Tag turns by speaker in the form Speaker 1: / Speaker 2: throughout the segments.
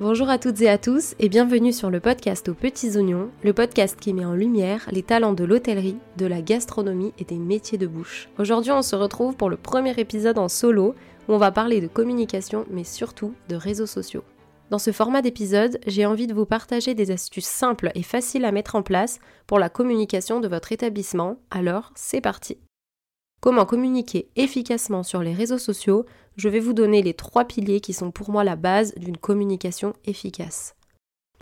Speaker 1: Bonjour à toutes et à tous et bienvenue sur le podcast aux petits oignons, le podcast qui met en lumière les talents de l'hôtellerie, de la gastronomie et des métiers de bouche. Aujourd'hui on se retrouve pour le premier épisode en solo où on va parler de communication mais surtout de réseaux sociaux. Dans ce format d'épisode, j'ai envie de vous partager des astuces simples et faciles à mettre en place pour la communication de votre établissement, alors c'est parti Comment communiquer efficacement sur les réseaux sociaux Je vais vous donner les trois piliers qui sont pour moi la base d'une communication efficace.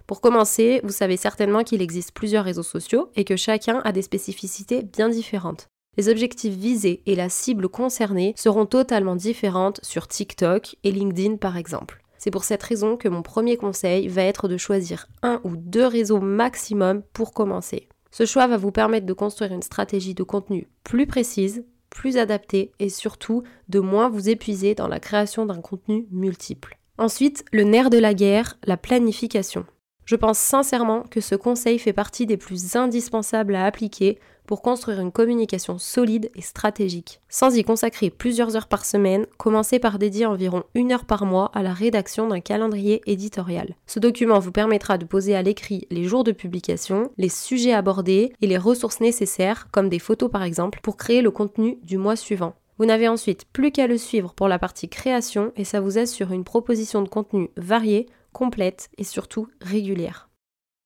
Speaker 1: Pour commencer, vous savez certainement qu'il existe plusieurs réseaux sociaux et que chacun a des spécificités bien différentes. Les objectifs visés et la cible concernée seront totalement différentes sur TikTok et LinkedIn par exemple. C'est pour cette raison que mon premier conseil va être de choisir un ou deux réseaux maximum pour commencer. Ce choix va vous permettre de construire une stratégie de contenu plus précise, plus adapté et surtout de moins vous épuiser dans la création d'un contenu multiple. Ensuite, le nerf de la guerre, la planification. Je pense sincèrement que ce conseil fait partie des plus indispensables à appliquer pour construire une communication solide et stratégique. Sans y consacrer plusieurs heures par semaine, commencez par dédier environ une heure par mois à la rédaction d'un calendrier éditorial. Ce document vous permettra de poser à l'écrit les jours de publication, les sujets abordés et les ressources nécessaires, comme des photos par exemple, pour créer le contenu du mois suivant. Vous n'avez ensuite plus qu'à le suivre pour la partie création et ça vous assure une proposition de contenu variée complète et surtout régulière.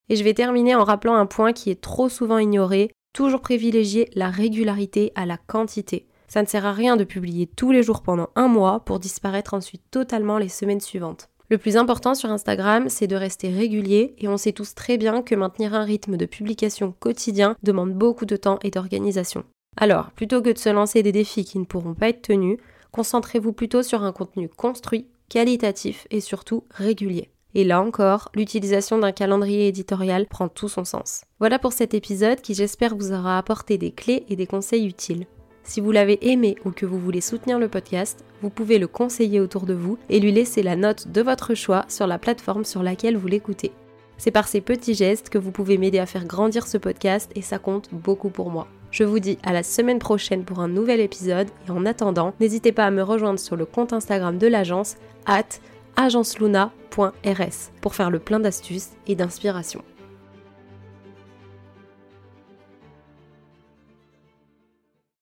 Speaker 1: Et je vais terminer en rappelant un point qui est trop souvent ignoré, toujours privilégier la régularité à la quantité. Ça ne sert à rien de publier tous les jours pendant un mois pour disparaître ensuite totalement les semaines suivantes. Le plus important sur Instagram, c'est de rester régulier et on sait tous très bien que maintenir un rythme de publication quotidien demande beaucoup de temps et d'organisation. Alors, plutôt que de se lancer des défis qui ne pourront pas être tenus, concentrez-vous plutôt sur un contenu construit, qualitatif et surtout régulier. Et là encore, l'utilisation d'un calendrier éditorial prend tout son sens. Voilà pour cet épisode qui j'espère vous aura apporté des clés et des conseils utiles. Si vous l'avez aimé ou que vous voulez soutenir le podcast, vous pouvez le conseiller autour de vous et lui laisser la note de votre choix sur la plateforme sur laquelle vous l'écoutez. C'est par ces petits gestes que vous pouvez m'aider à faire grandir ce podcast et ça compte beaucoup pour moi. Je vous dis à la semaine prochaine pour un nouvel épisode et en attendant, n'hésitez pas à me rejoindre sur le compte Instagram de l'agence at agenceluna.rs pour faire le plein d'astuces et d'inspiration.